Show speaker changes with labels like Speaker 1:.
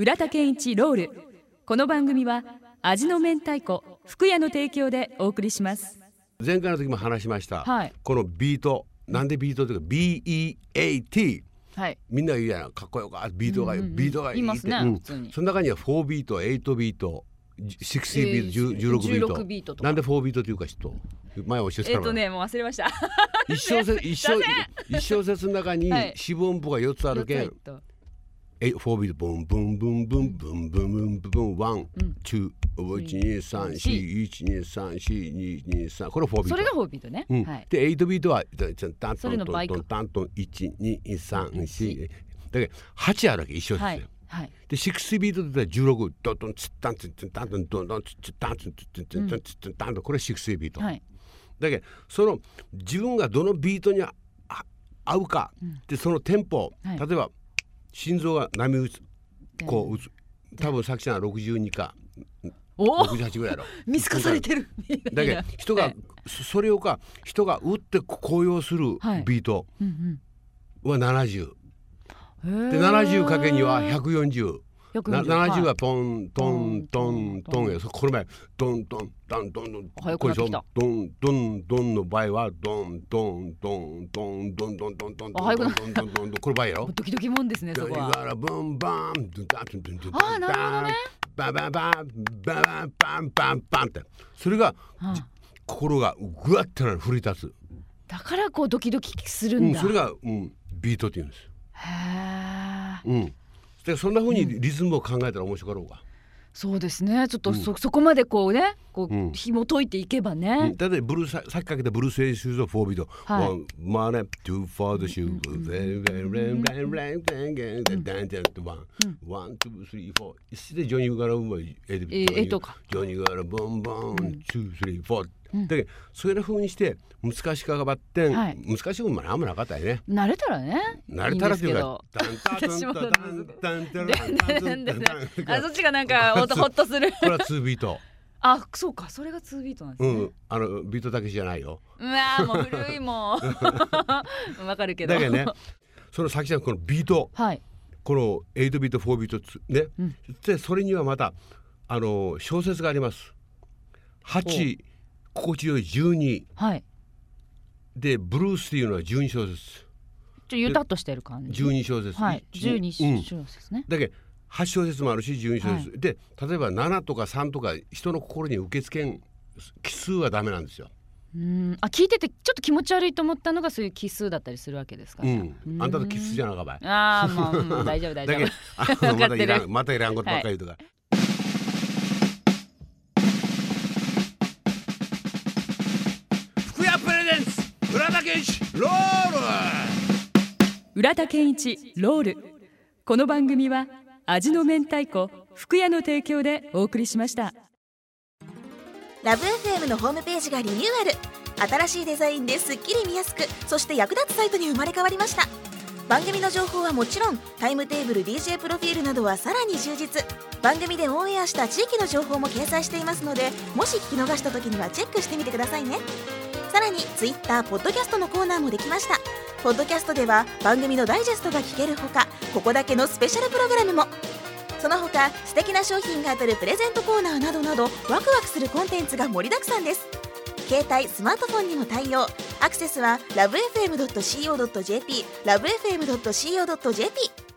Speaker 1: 浦田賢一 ROLL。この番組は味の明太子福屋の提供でお送りします。
Speaker 2: 前回の時も話しました、
Speaker 1: はい。
Speaker 2: このビートなんでビートというか BEAT
Speaker 1: はい。
Speaker 2: みんな言うやん。かっこよかビートがいい、
Speaker 1: うんうんうん。
Speaker 2: ビートがいい
Speaker 1: 言いますね
Speaker 2: うん。その中には4ビート8ビート16ビート、
Speaker 1: えー
Speaker 2: 16ビート。
Speaker 1: 16ビートとか。
Speaker 2: なんで4ビートというか人？前教えたの、
Speaker 1: えっとねもう忘れました。
Speaker 2: 一小節一小 一小節の中に
Speaker 1: はい。
Speaker 2: 四分音符が4つあるけん、
Speaker 1: 四つ入った
Speaker 2: え4ビートブンブンブンブンブンブンブンブンブン one
Speaker 1: うん
Speaker 2: two 一二三四一二三四二二三これ4ビート
Speaker 1: それがフォービートね、
Speaker 2: うん
Speaker 1: はい
Speaker 2: で8ビートはタン
Speaker 1: そ
Speaker 2: トントントンタントン一二三四だけど8あるわけ一緒ですよ、
Speaker 1: はいはい
Speaker 2: で6ビートで16ドンドンツッタンツッツッタントンドンドンツッツッタンツッツッツッツッツッツッツッタントンこれ6ビート、
Speaker 1: はい
Speaker 2: だけどその自分がどのビートに合うか、でそのテンポ、
Speaker 1: はい
Speaker 2: 例えば心臓が波打つこう打つ。多分さきちゃんは62か。
Speaker 1: おお。
Speaker 2: 68ぐらいやろ。
Speaker 1: 見透かされてる。
Speaker 2: だけど 人が、
Speaker 1: はい
Speaker 2: そそれをか人が打って高揚する
Speaker 1: はい。
Speaker 2: ビート
Speaker 1: うん
Speaker 2: は70、
Speaker 1: うんへ
Speaker 2: で
Speaker 1: ー
Speaker 2: 70かけには140。な
Speaker 1: 140
Speaker 2: 70
Speaker 1: は
Speaker 2: はトントントントンやそこれ前ドンドンドンドンドン。これそうドンドンドンの場合はドンドンドンドンドンドンドンドンドンドンドンドンドンこれ場合やろ
Speaker 1: いドキドキもんですねそこはあーなるほどね
Speaker 2: バンバンバンバンバンバンバンバンってそれが
Speaker 1: はあ
Speaker 2: 心がぐわってなる振り立つ
Speaker 1: だからこうドキドキする
Speaker 2: うんん
Speaker 1: だ、
Speaker 2: それがうんビートって言うんです
Speaker 1: へえ
Speaker 2: うんでそんな風にリズムを考えたら面白かろうが。
Speaker 1: そうですね。ちょっとそ,、そこまでこうねこう、
Speaker 2: うん。
Speaker 1: 紐解いていけば
Speaker 2: うん。
Speaker 1: ね、
Speaker 2: だってブルーささっきかけたブルース・エイシューズ・フォービート、
Speaker 1: はい。
Speaker 2: ワンマネトゥフォードシューレンレンレンレンレンレンレンレンレンレンワンワンツースリーフォー一緒でジョニー・ガラブンはエデ
Speaker 1: えーえっとか。
Speaker 2: ジョニー・ガラブンバン。ツースリーフォーうん、でそれうにして難しくがばって、
Speaker 1: はい、
Speaker 2: 難しいもんもなんもなかったよね
Speaker 1: 慣れたらね
Speaker 2: 慣れたらっていうか
Speaker 1: 私もあそっちがなんかほっとする
Speaker 2: これは2ビート
Speaker 1: あ、そうか、それがツービートなんですね。
Speaker 2: うん、あのビートだけじゃないよ。
Speaker 1: うわ、もう古いもん。わかるけど。
Speaker 2: だけどね、その先ちゃんこのビート、
Speaker 1: はい、
Speaker 2: このエイトビート、フォービートね、
Speaker 1: うん、
Speaker 2: でそれにはまたあの小節があります。八心地よい12
Speaker 1: はい。
Speaker 2: でブルースっていうのは12小節。
Speaker 1: ちょゆたっとしてる感じ。
Speaker 2: 12小節。
Speaker 1: はい。
Speaker 2: 一
Speaker 1: 12
Speaker 2: うん。
Speaker 1: 小節ね、
Speaker 2: だけど8小節もあるし12小節、で例えば7とか3とか人の心に受け付けん奇数はダメなんですよ。
Speaker 1: うん。あ聞いててちょっと気持ち悪いと思ったのがそういう奇数だったりするわけですか、
Speaker 2: うん、あんたと奇数じゃなかばい。
Speaker 1: ああもう、うん大丈夫大丈
Speaker 2: だけあ のまたいらんまたいらんことばっかり言うとか。福屋プレゼンツ浦田健一ロール。
Speaker 1: 浦田健一ロール。この番組は味の明太子福屋の提供でお送りしました。
Speaker 3: ラブ f m のホームページがリニューアル。新しいデザインですっきり見やすくそして役立つサイトに生まれ変わりました。番組の情報はもちろんタイムテーブル DJ プロフィールなどはさらに充実。番組でオンエアした地域の情報も掲載していますのでもし聞き逃した時にはチェックしてみてくださいねさらに Twitter ポッドキャストのコーナーもできました。ポッドキャストでは番組のダイジェストが聞けるほかここだけのスペシャルプログラムも。その他素敵な商品が当たるプレゼントコーナーなどなどワクワクするコンテンツが盛りだくさんです。携帯スマートフォンにも対応。アクセスはラブ FM.co.jp ラブ FM.co.jp